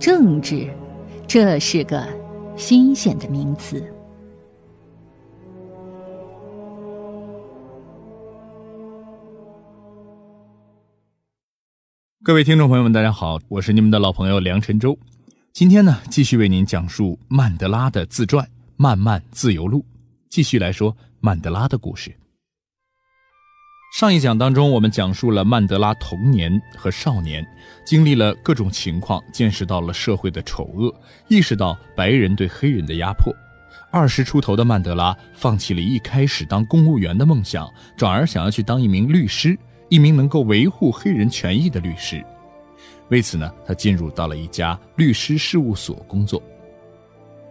政治，这是个新鲜的名词。各位听众朋友们，大家好，我是你们的老朋友梁晨洲。今天呢，继续为您讲述曼德拉的自传《漫漫自由路》，继续来说曼德拉的故事。上一讲当中，我们讲述了曼德拉童年和少年，经历了各种情况，见识到了社会的丑恶，意识到白人对黑人的压迫。二十出头的曼德拉放弃了一开始当公务员的梦想，转而想要去当一名律师，一名能够维护黑人权益的律师。为此呢，他进入到了一家律师事务所工作。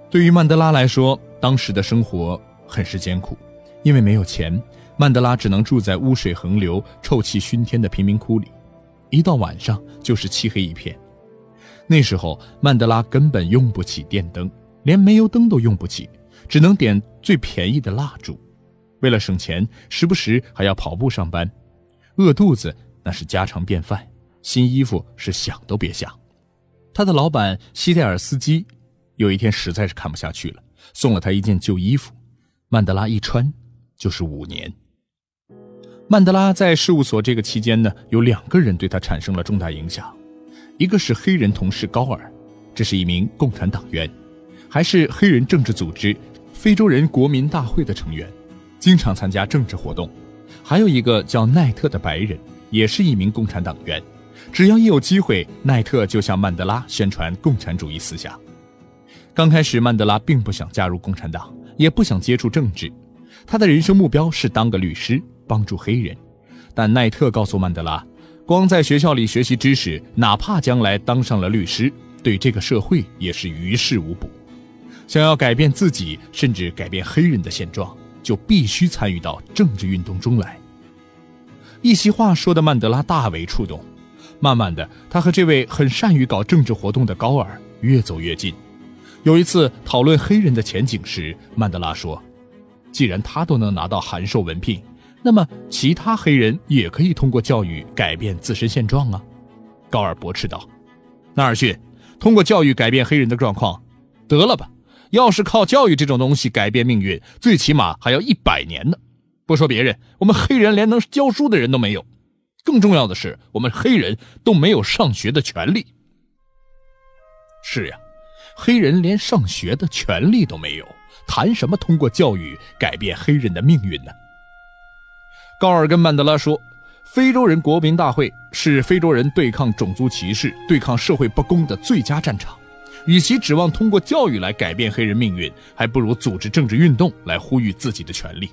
对于曼德拉来说，当时的生活很是艰苦，因为没有钱。曼德拉只能住在污水横流、臭气熏天的贫民窟里，一到晚上就是漆黑一片。那时候，曼德拉根本用不起电灯，连煤油灯都用不起，只能点最便宜的蜡烛。为了省钱，时不时还要跑步上班，饿肚子那是家常便饭，新衣服是想都别想。他的老板西戴尔斯基有一天实在是看不下去了，送了他一件旧衣服，曼德拉一穿就是五年。曼德拉在事务所这个期间呢，有两个人对他产生了重大影响，一个是黑人同事高尔，这是一名共产党员，还是黑人政治组织非洲人国民大会的成员，经常参加政治活动；还有一个叫奈特的白人，也是一名共产党员，只要一有机会，奈特就向曼德拉宣传共产主义思想。刚开始，曼德拉并不想加入共产党，也不想接触政治，他的人生目标是当个律师。帮助黑人，但奈特告诉曼德拉，光在学校里学习知识，哪怕将来当上了律师，对这个社会也是于事无补。想要改变自己，甚至改变黑人的现状，就必须参与到政治运动中来。一席话说的曼德拉大为触动，慢慢的，他和这位很善于搞政治活动的高尔越走越近。有一次讨论黑人的前景时，曼德拉说：“既然他都能拿到函授文凭。”那么，其他黑人也可以通过教育改变自身现状啊！高尔驳斥道：“纳尔逊，通过教育改变黑人的状况，得了吧！要是靠教育这种东西改变命运，最起码还要一百年呢。不说别人，我们黑人连能教书的人都没有。更重要的是，我们黑人都没有上学的权利。是呀，黑人连上学的权利都没有，谈什么通过教育改变黑人的命运呢？”高尔跟曼德拉说：“非洲人国民大会是非洲人对抗种族歧视、对抗社会不公的最佳战场。与其指望通过教育来改变黑人命运，还不如组织政治运动来呼吁自己的权利。”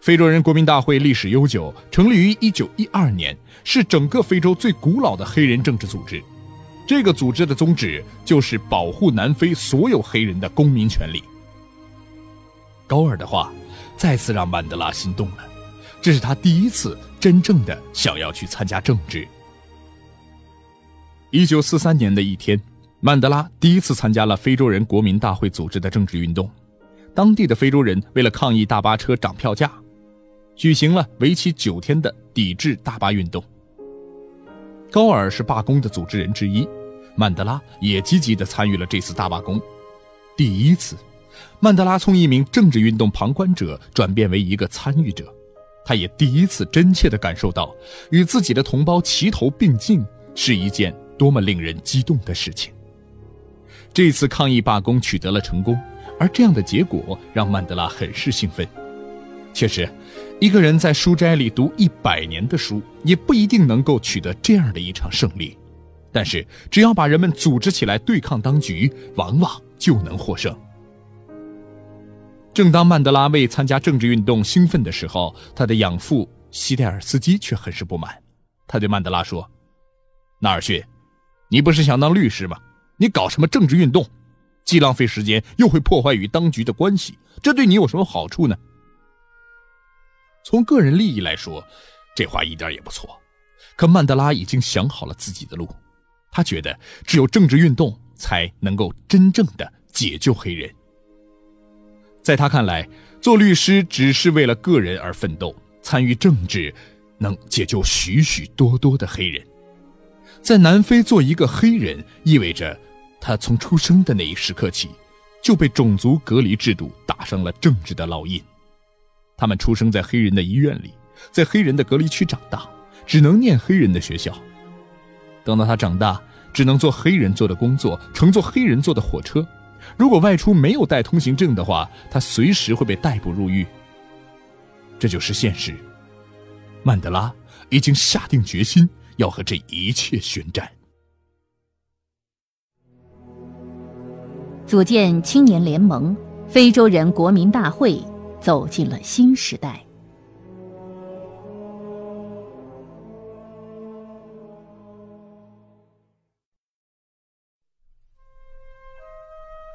非洲人国民大会历史悠久，成立于1912年，是整个非洲最古老的黑人政治组织。这个组织的宗旨就是保护南非所有黑人的公民权利。高尔的话再次让曼德拉心动了。这是他第一次真正的想要去参加政治。一九四三年的一天，曼德拉第一次参加了非洲人国民大会组织的政治运动。当地的非洲人为了抗议大巴车涨票价，举行了为期九天的抵制大巴运动。高尔是罢工的组织人之一，曼德拉也积极地参与了这次大罢工。第一次，曼德拉从一名政治运动旁观者转变为一个参与者。他也第一次真切地感受到，与自己的同胞齐头并进是一件多么令人激动的事情。这次抗议罢工取得了成功，而这样的结果让曼德拉很是兴奋。确实，一个人在书斋里读一百年的书，也不一定能够取得这样的一场胜利。但是，只要把人们组织起来对抗当局，往往就能获胜。正当曼德拉为参加政治运动兴奋的时候，他的养父西戴尔斯基却很是不满。他对曼德拉说：“纳尔逊，你不是想当律师吗？你搞什么政治运动，既浪费时间，又会破坏与当局的关系，这对你有什么好处呢？”从个人利益来说，这话一点也不错。可曼德拉已经想好了自己的路，他觉得只有政治运动才能够真正的解救黑人。在他看来，做律师只是为了个人而奋斗，参与政治能解救许许多多的黑人。在南非做一个黑人，意味着他从出生的那一时刻起，就被种族隔离制度打上了政治的烙印。他们出生在黑人的医院里，在黑人的隔离区长大，只能念黑人的学校。等到他长大，只能做黑人做的工作，乘坐黑人坐的火车。如果外出没有带通行证的话，他随时会被逮捕入狱。这就是现实。曼德拉已经下定决心要和这一切宣战。组建青年联盟，非洲人国民大会走进了新时代。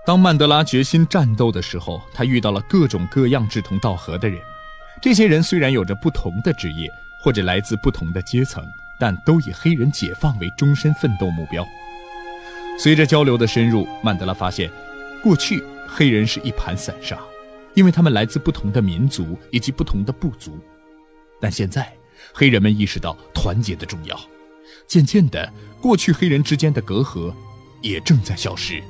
当曼德拉决心战斗的时候，他遇到了各种各样志同道合的人。这些人虽然有着不同的职业，或者来自不同的阶层，但都以黑人解放为终身奋斗目标。随着交流的深入，曼德拉发现，过去黑人是一盘散沙，因为他们来自不同的民族以及不同的部族。但现在，黑人们意识到团结的重要，渐渐的，过去黑人之间的隔阂也正在消失。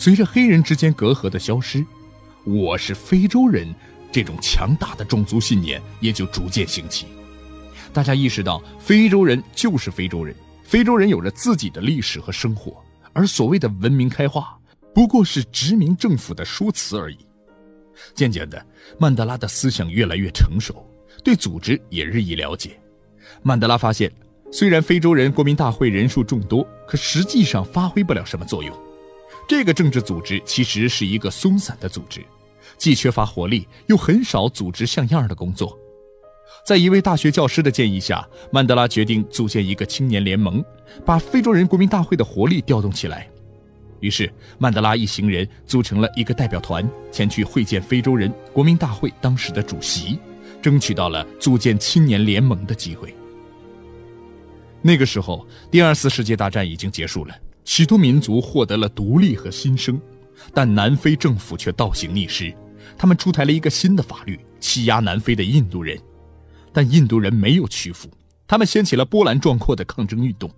随着黑人之间隔阂的消失，我是非洲人这种强大的种族信念也就逐渐兴起。大家意识到，非洲人就是非洲人，非洲人有着自己的历史和生活，而所谓的文明开化，不过是殖民政府的说辞而已。渐渐的，曼德拉的思想越来越成熟，对组织也日益了解。曼德拉发现，虽然非洲人国民大会人数众多，可实际上发挥不了什么作用。这个政治组织其实是一个松散的组织，既缺乏活力，又很少组织像样的工作。在一位大学教师的建议下，曼德拉决定组建一个青年联盟，把非洲人国民大会的活力调动起来。于是，曼德拉一行人组成了一个代表团，前去会见非洲人国民大会当时的主席，争取到了组建青年联盟的机会。那个时候，第二次世界大战已经结束了。许多民族获得了独立和新生，但南非政府却倒行逆施，他们出台了一个新的法律，欺压南非的印度人。但印度人没有屈服，他们掀起了波澜壮阔的抗争运动。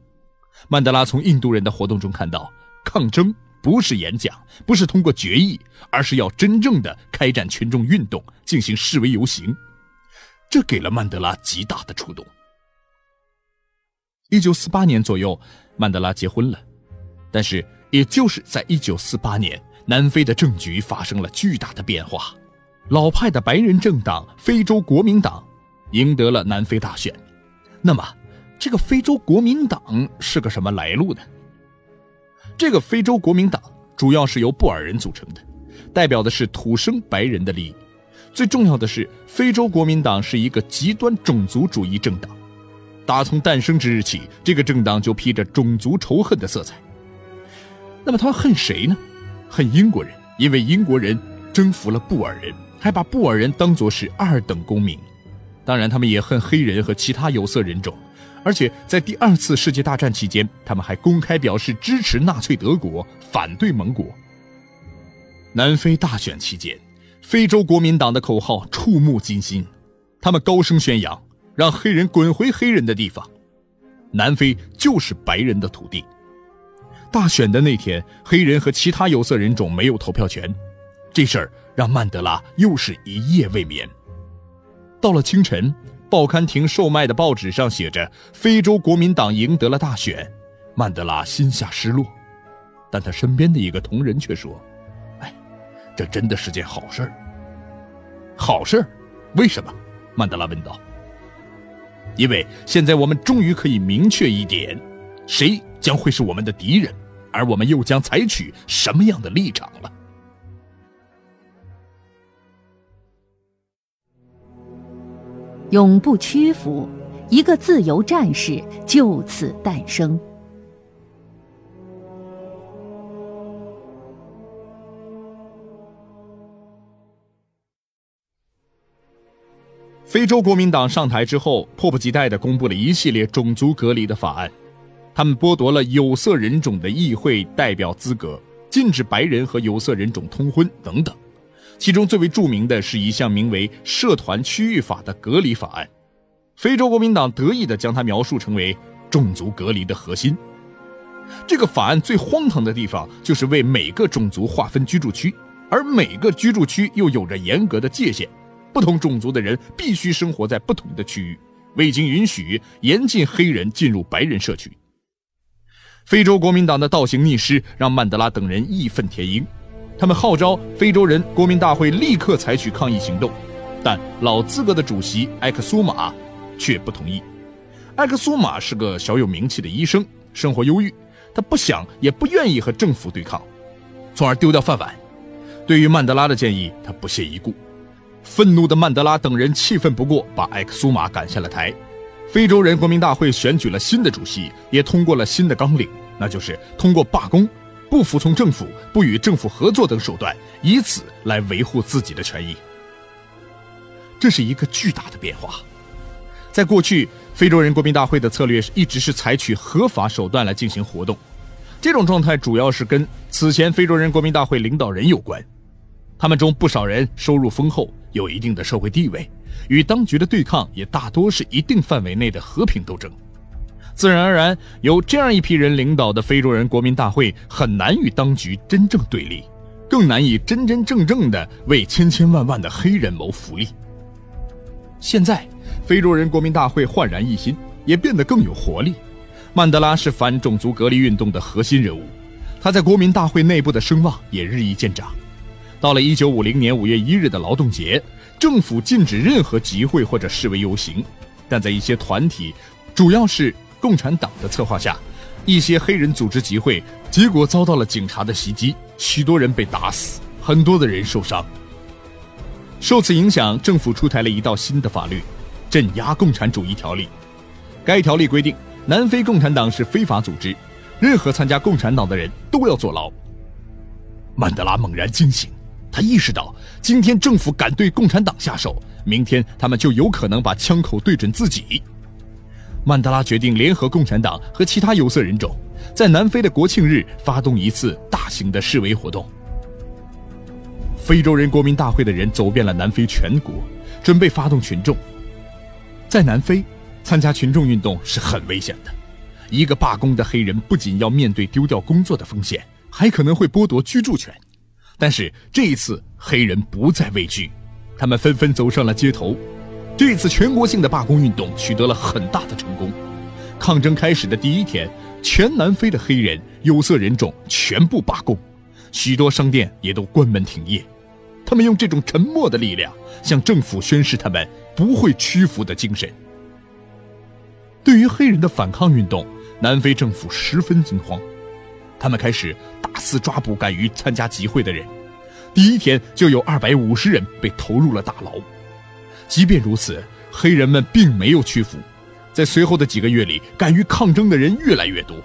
曼德拉从印度人的活动中看到，抗争不是演讲，不是通过决议，而是要真正的开展群众运动，进行示威游行。这给了曼德拉极大的触动。一九四八年左右，曼德拉结婚了。但是，也就是在1948年，南非的政局发生了巨大的变化，老派的白人政党非洲国民党赢得了南非大选。那么，这个非洲国民党是个什么来路呢？这个非洲国民党主要是由布尔人组成的，代表的是土生白人的利益。最重要的是，非洲国民党是一个极端种族主义政党，打从诞生之日起，这个政党就披着种族仇恨的色彩。那么他们恨谁呢？恨英国人，因为英国人征服了布尔人，还把布尔人当作是二等公民。当然，他们也恨黑人和其他有色人种，而且在第二次世界大战期间，他们还公开表示支持纳粹德国，反对盟国。南非大选期间，非洲国民党的口号触目惊心，他们高声宣扬：“让黑人滚回黑人的地方，南非就是白人的土地。”大选的那天，黑人和其他有色人种没有投票权，这事儿让曼德拉又是一夜未眠。到了清晨，报刊亭售卖的报纸上写着“非洲国民党赢得了大选”，曼德拉心下失落，但他身边的一个同仁却说：“哎，这真的是件好事。”好事？为什么？曼德拉问道。因为现在我们终于可以明确一点，谁将会是我们的敌人。而我们又将采取什么样的立场了？永不屈服，一个自由战士就此诞生。非洲国民党上台之后，迫不及待的公布了一系列种族隔离的法案。他们剥夺了有色人种的议会代表资格，禁止白人和有色人种通婚等等。其中最为著名的是一项名为《社团区域法》的隔离法案。非洲国民党得意地将它描述成为种族隔离的核心。这个法案最荒唐的地方就是为每个种族划分居住区，而每个居住区又有着严格的界限，不同种族的人必须生活在不同的区域，未经允许严禁黑人进入白人社区。非洲国民党的倒行逆施让曼德拉等人义愤填膺，他们号召非洲人国民大会立刻采取抗议行动，但老资格的主席埃克苏马却不同意。埃克苏马是个小有名气的医生，生活忧郁。他不想也不愿意和政府对抗，从而丢掉饭碗。对于曼德拉的建议，他不屑一顾。愤怒的曼德拉等人气愤不过，把埃克苏马赶下了台。非洲人国民大会选举了新的主席，也通过了新的纲领，那就是通过罢工、不服从政府、不与政府合作等手段，以此来维护自己的权益。这是一个巨大的变化。在过去，非洲人国民大会的策略是一直是采取合法手段来进行活动。这种状态主要是跟此前非洲人国民大会领导人有关。他们中不少人收入丰厚，有一定的社会地位，与当局的对抗也大多是一定范围内的和平斗争。自然而然，由这样一批人领导的非洲人国民大会很难与当局真正对立，更难以真真正正的为千千万万的黑人谋福利。现在。非洲人国民大会焕然一新，也变得更有活力。曼德拉是反种族隔离运动的核心人物，他在国民大会内部的声望也日益见长。到了1950年5月1日的劳动节，政府禁止任何集会或者示威游行，但在一些团体，主要是共产党的策划下，一些黑人组织集会，结果遭到了警察的袭击，许多人被打死，很多的人受伤。受此影响，政府出台了一道新的法律。镇压共产主义条例，该条例规定，南非共产党是非法组织，任何参加共产党的人都要坐牢。曼德拉猛然惊醒，他意识到，今天政府敢对共产党下手，明天他们就有可能把枪口对准自己。曼德拉决定联合共产党和其他有色人种，在南非的国庆日发动一次大型的示威活动。非洲人国民大会的人走遍了南非全国，准备发动群众。在南非，参加群众运动是很危险的。一个罢工的黑人不仅要面对丢掉工作的风险，还可能会剥夺居住权。但是这一次，黑人不再畏惧，他们纷纷走上了街头。这次全国性的罢工运动取得了很大的成功。抗争开始的第一天，全南非的黑人有色人种全部罢工，许多商店也都关门停业。他们用这种沉默的力量向政府宣示他们不会屈服的精神。对于黑人的反抗运动，南非政府十分惊慌，他们开始大肆抓捕敢于参加集会的人。第一天就有二百五十人被投入了大牢。即便如此，黑人们并没有屈服，在随后的几个月里，敢于抗争的人越来越多，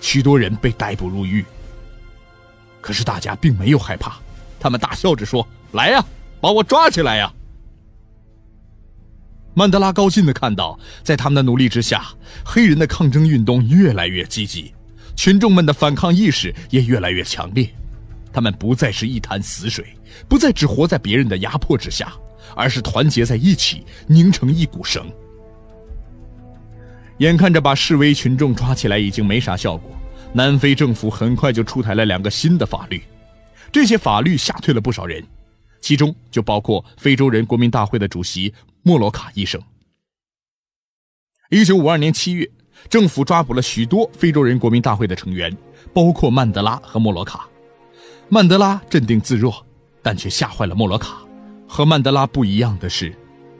许多人被逮捕入狱。可是大家并没有害怕。他们大笑着说：“来呀，把我抓起来呀！”曼德拉高兴的看到，在他们的努力之下，黑人的抗争运动越来越积极，群众们的反抗意识也越来越强烈。他们不再是一潭死水，不再只活在别人的压迫之下，而是团结在一起，拧成一股绳。眼看着把示威群众抓起来已经没啥效果，南非政府很快就出台了两个新的法律。这些法律吓退了不少人，其中就包括非洲人国民大会的主席莫罗卡医生。一九五二年七月，政府抓捕了许多非洲人国民大会的成员，包括曼德拉和莫罗卡。曼德拉镇定自若，但却吓坏了莫罗卡。和曼德拉不一样的是，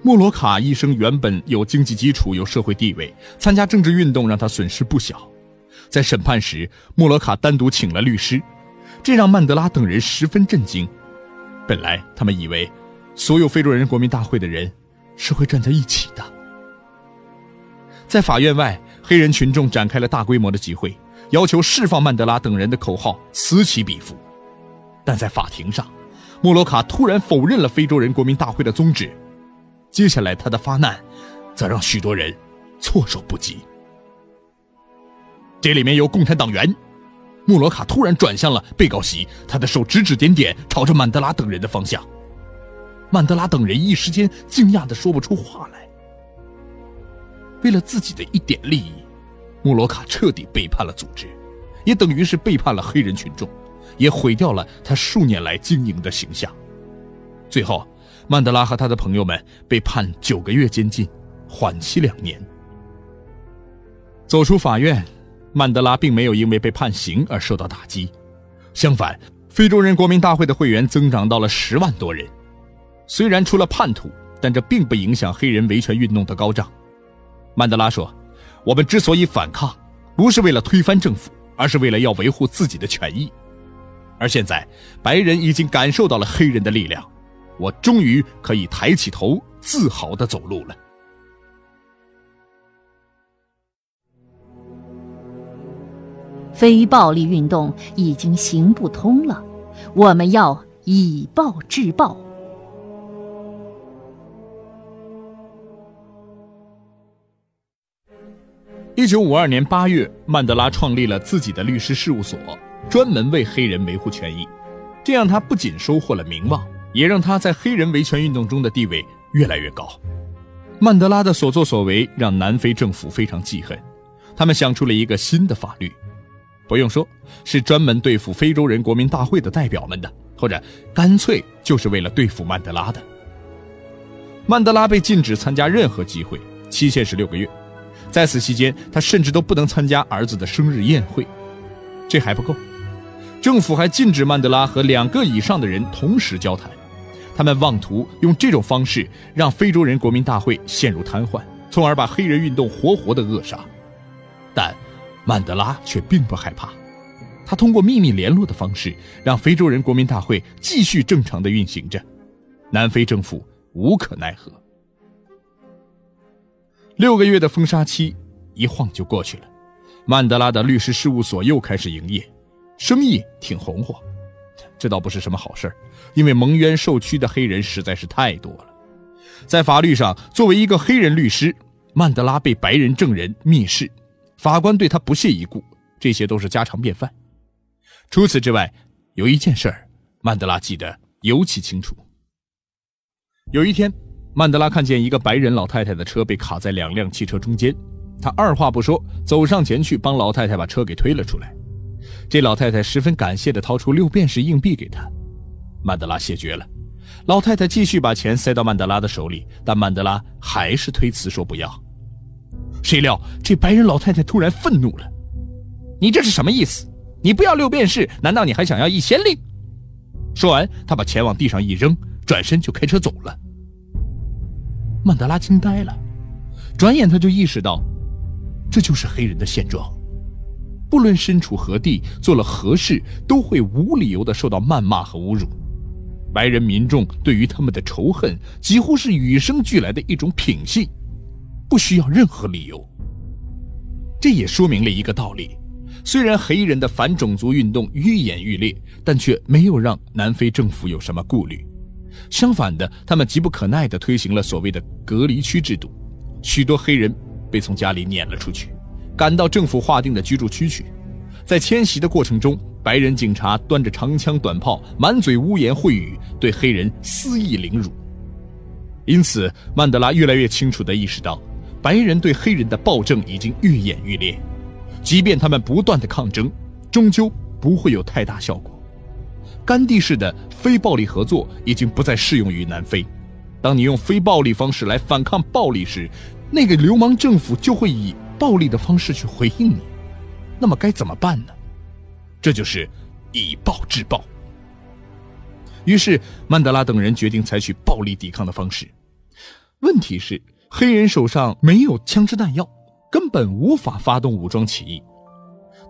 莫罗卡一生原本有经济基础，有社会地位，参加政治运动让他损失不小。在审判时，莫罗卡单独请了律师。这让曼德拉等人十分震惊。本来他们以为，所有非洲人国民大会的人是会站在一起的。在法院外，黑人群众展开了大规模的集会，要求释放曼德拉等人的口号此起彼伏。但在法庭上，莫罗卡突然否认了非洲人国民大会的宗旨。接下来他的发难，则让许多人措手不及。这里面有共产党员。穆罗卡突然转向了被告席，他的手指指点点，朝着曼德拉等人的方向。曼德拉等人一时间惊讶的说不出话来。为了自己的一点利益，穆罗卡彻底背叛了组织，也等于是背叛了黑人群众，也毁掉了他数年来经营的形象。最后，曼德拉和他的朋友们被判九个月监禁，缓期两年。走出法院，曼德拉并没有因为被判刑而受到打击，相反，非洲人国民大会的会员增长到了十万多人。虽然出了叛徒，但这并不影响黑人维权运动的高涨。曼德拉说：“我们之所以反抗，不是为了推翻政府，而是为了要维护自己的权益。而现在，白人已经感受到了黑人的力量，我终于可以抬起头，自豪地走路了。”非暴力运动已经行不通了，我们要以暴制暴。一九五二年八月，曼德拉创立了自己的律师事务所，专门为黑人维护权益。这样，他不仅收获了名望，也让他在黑人维权运动中的地位越来越高。曼德拉的所作所为让南非政府非常记恨，他们想出了一个新的法律，不用说，是专门对付非洲人国民大会的代表们的，或者干脆就是为了对付曼德拉的。曼德拉被禁止参加任何集会，期限是六个月。在此期间，他甚至都不能参加儿子的生日宴会。这还不够，政府还禁止曼德拉和两个以上的人同时交谈。他们妄图用这种方式让非洲人国民大会陷入瘫痪，从而把黑人运动活活的扼杀。但曼德拉却并不害怕，他通过秘密联络的方式，让非洲人国民大会继续正常的运行着。南非政府无可奈何。六个月的封杀期一晃就过去了，曼德拉的律师事务所又开始营业，生意挺红火。这倒不是什么好事因为蒙冤受屈的黑人实在是太多了。在法律上，作为一个黑人律师，曼德拉被白人证人蔑视，法官对他不屑一顾，这些都是家常便饭。除此之外，有一件事，曼德拉记得尤其清楚。有一天。曼德拉看见一个白人老太太的车被卡在两辆汽车中间，他二话不说走上前去帮老太太把车给推了出来。这老太太十分感谢地掏出六便士硬币给他，曼德拉谢绝了。老太太继续把钱塞到曼德拉的手里，但曼德拉还是推辞说不要。谁料这白人老太太突然愤怒了：“你这是什么意思？你不要六便士，难道你还想要一先令？”说完，他把钱往地上一扔，转身就开车走了。曼德拉惊呆了，转眼他就意识到，这就是黑人的现状。不论身处何地，做了何事，都会无理由的受到谩骂和侮辱。白人民众对于他们的仇恨，几乎是与生俱来的一种品性，不需要任何理由。这也说明了一个道理：虽然黑人的反种族运动愈演愈烈，但却没有让南非政府有什么顾虑。相反的，他们急不可耐地推行了所谓的隔离区制度，许多黑人被从家里撵了出去，赶到政府划定的居住区去。在迁徙的过程中，白人警察端着长枪短炮，满嘴污言秽语，对黑人肆意凌辱。因此，曼德拉越来越清楚地意识到，白人对黑人的暴政已经愈演愈烈，即便他们不断的抗争，终究不会有太大效果。甘地式的非暴力合作已经不再适用于南非。当你用非暴力方式来反抗暴力时，那个流氓政府就会以暴力的方式去回应你。那么该怎么办呢？这就是以暴制暴。于是曼德拉等人决定采取暴力抵抗的方式。问题是，黑人手上没有枪支弹药，根本无法发动武装起义。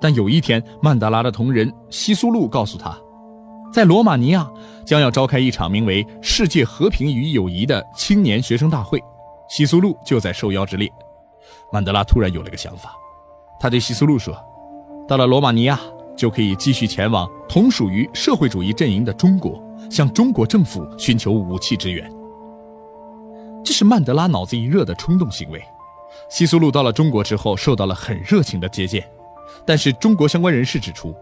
但有一天，曼德拉的同仁西苏路告诉他。在罗马尼亚将要召开一场名为“世界和平与友谊”的青年学生大会，西苏路就在受邀之列。曼德拉突然有了个想法，他对西苏路说：“到了罗马尼亚，就可以继续前往同属于社会主义阵营的中国，向中国政府寻求武器支援。”这是曼德拉脑子一热的冲动行为。西苏路到了中国之后，受到了很热情的接见，但是中国相关人士指出，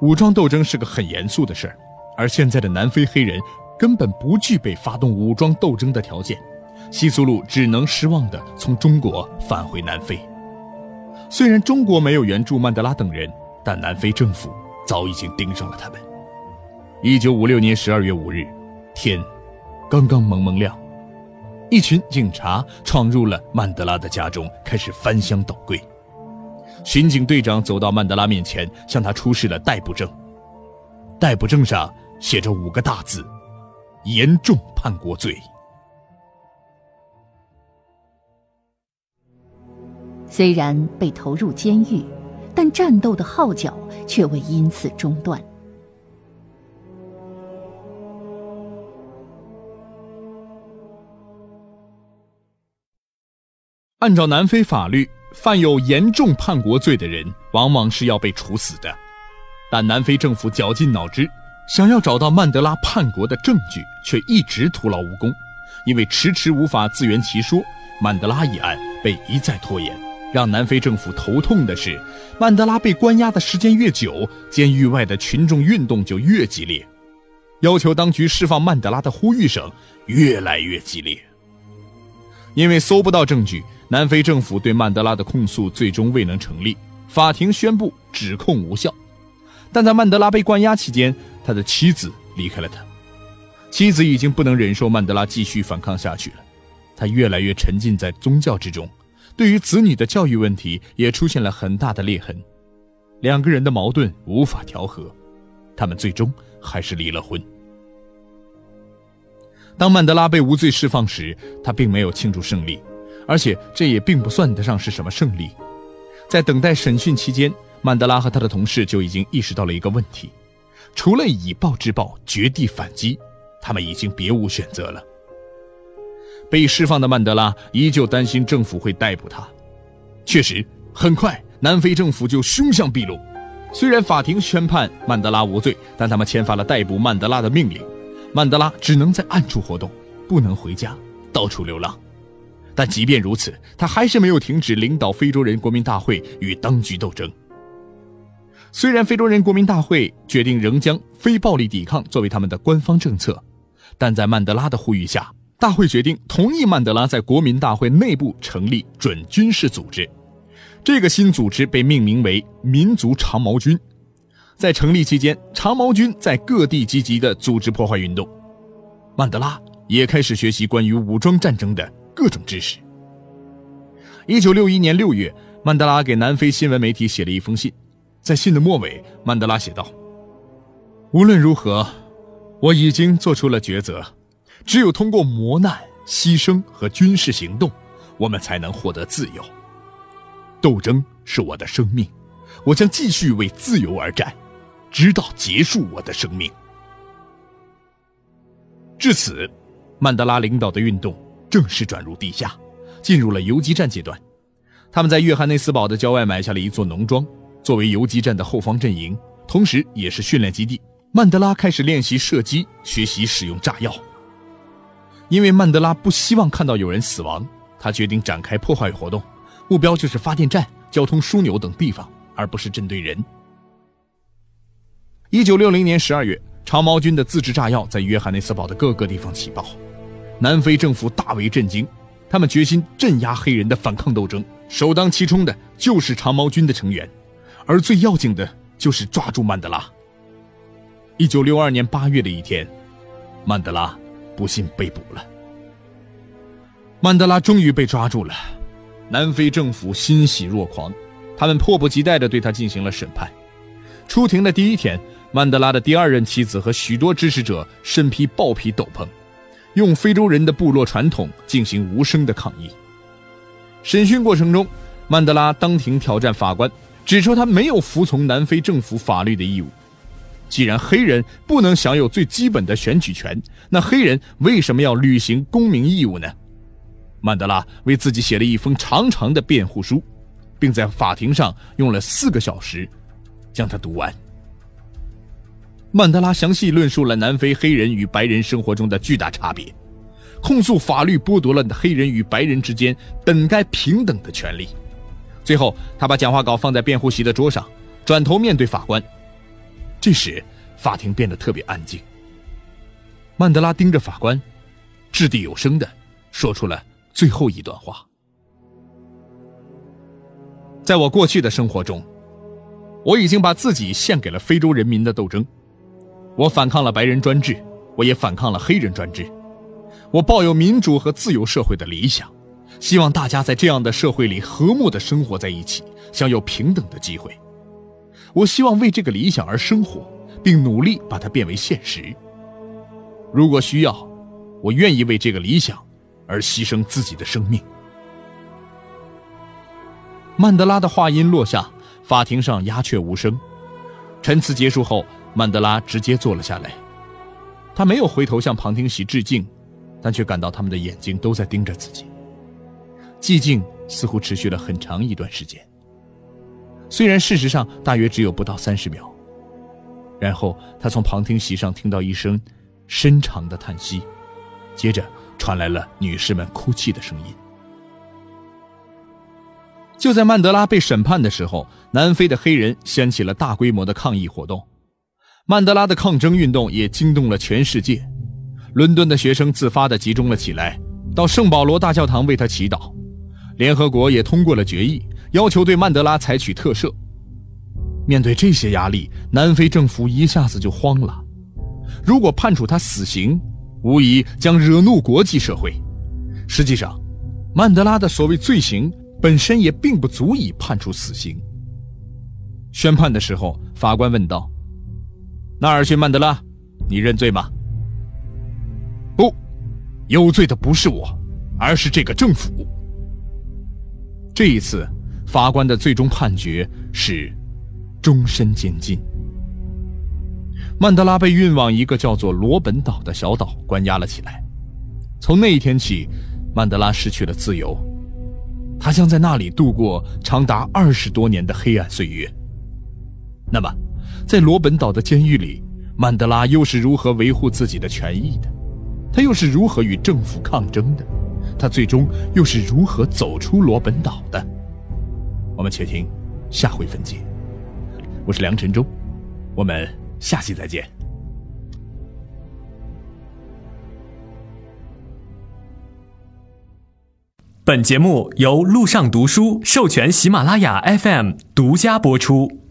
武装斗争是个很严肃的事儿。而现在的南非黑人根本不具备发动武装斗争的条件，西苏路只能失望地从中国返回南非。虽然中国没有援助曼德拉等人，但南非政府早已经盯上了他们。一九五六年十二月五日，天刚刚蒙蒙亮，一群警察闯入了曼德拉的家中，开始翻箱倒柜。巡警队长走到曼德拉面前，向他出示了逮捕证。逮捕证上写着五个大字：“严重叛国罪。”虽然被投入监狱，但战斗的号角却未因此中断。按照南非法律，犯有严重叛国罪的人往往是要被处死的。但南非政府绞尽脑汁，想要找到曼德拉叛国的证据，却一直徒劳无功，因为迟迟无法自圆其说。曼德拉一案被一再拖延。让南非政府头痛的是，曼德拉被关押的时间越久，监狱外的群众运动就越激烈，要求当局释放曼德拉的呼吁声越来越激烈。因为搜不到证据，南非政府对曼德拉的控诉最终未能成立，法庭宣布指控无效。但在曼德拉被关押期间，他的妻子离开了他，妻子已经不能忍受曼德拉继续反抗下去了，他越来越沉浸在宗教之中。对于子女的教育问题也出现了很大的裂痕，两个人的矛盾无法调和，他们最终还是离了婚。当曼德拉被无罪释放时，他并没有庆祝胜利，而且这也并不算得上是什么胜利。在等待审讯期间，曼德拉和他的同事就已经意识到了一个问题：除了以暴制暴、绝地反击，他们已经别无选择了。被释放的曼德拉依旧担心政府会逮捕他。确实，很快南非政府就凶相毕露。虽然法庭宣判曼德拉无罪，但他们签发了逮捕曼德拉的命令。曼德拉只能在暗处活动，不能回家，到处流浪。但即便如此，他还是没有停止领导非洲人国民大会与当局斗争。虽然非洲人国民大会决定仍将非暴力抵抗作为他们的官方政策，但在曼德拉的呼吁下。大会决定同意曼德拉在国民大会内部成立准军事组织，这个新组织被命名为民族长毛军。在成立期间，长毛军在各地积极的组织破坏运动，曼德拉也开始学习关于武装战争的各种知识。一九六一年六月，曼德拉给南非新闻媒体写了一封信，在信的末尾，曼德拉写道：“无论如何，我已经做出了抉择。”只有通过磨难、牺牲和军事行动，我们才能获得自由。斗争是我的生命，我将继续为自由而战，直到结束我的生命。至此，曼德拉领导的运动正式转入地下，进入了游击战阶段。他们在约翰内斯堡的郊外买下了一座农庄，作为游击战的后方阵营，同时也是训练基地。曼德拉开始练习射击，学习使用炸药。因为曼德拉不希望看到有人死亡，他决定展开破坏活动，目标就是发电站、交通枢纽等地方，而不是针对人。一九六零年十二月，长毛军的自制炸药在约翰内斯堡的各个地方起爆，南非政府大为震惊，他们决心镇压黑人的反抗斗争，首当其冲的就是长毛军的成员，而最要紧的就是抓住曼德拉。一九六二年八月的一天，曼德拉。不幸被捕了。曼德拉终于被抓住了，南非政府欣喜若狂，他们迫不及待地对他进行了审判。出庭的第一天，曼德拉的第二任妻子和许多支持者身披豹皮斗篷，用非洲人的部落传统进行无声的抗议。审讯过程中，曼德拉当庭挑战法官，指出他没有服从南非政府法律的义务。既然黑人不能享有最基本的选举权，那黑人为什么要履行公民义务呢？曼德拉为自己写了一封长长的辩护书，并在法庭上用了四个小时将它读完。曼德拉详细论述了南非黑人与白人生活中的巨大差别，控诉法律剥夺了黑人与白人之间本该平等的权利。最后，他把讲话稿放在辩护席的桌上，转头面对法官。这时，法庭变得特别安静。曼德拉盯着法官，掷地有声的说出了最后一段话：“在我过去的生活中，我已经把自己献给了非洲人民的斗争。我反抗了白人专制，我也反抗了黑人专制。我抱有民主和自由社会的理想，希望大家在这样的社会里和睦的生活在一起，享有平等的机会。我希望为这个理想而生活，并努力把它变为现实。如果需要，我愿意为这个理想而牺牲自己的生命。曼德拉的话音落下，法庭上鸦雀无声。陈词结束后，曼德拉直接坐了下来。他没有回头向旁听席致敬，但却感到他们的眼睛都在盯着自己。寂静似乎持续了很长一段时间，虽然事实上大约只有不到三十秒。然后他从旁听席上听到一声深长的叹息，接着传来了女士们哭泣的声音。就在曼德拉被审判的时候，南非的黑人掀起了大规模的抗议活动，曼德拉的抗争运动也惊动了全世界。伦敦的学生自发地集中了起来，到圣保罗大教堂为他祈祷。联合国也通过了决议，要求对曼德拉采取特赦。面对这些压力，南非政府一下子就慌了。如果判处他死刑，无疑将惹怒国际社会。实际上，曼德拉的所谓罪行。本身也并不足以判处死刑。宣判的时候，法官问道：“纳尔逊·曼德拉，你认罪吗？”“不，有罪的不是我，而是这个政府。”这一次，法官的最终判决是终身监禁。曼德拉被运往一个叫做罗本岛的小岛关押了起来。从那一天起，曼德拉失去了自由。他将在那里度过长达二十多年的黑暗岁月。那么，在罗本岛的监狱里，曼德拉又是如何维护自己的权益的？他又是如何与政府抗争的？他最终又是如何走出罗本岛的？我们且听下回分解。我是梁晨忠，我们下期再见。本节目由路上读书授权喜马拉雅 FM 独家播出。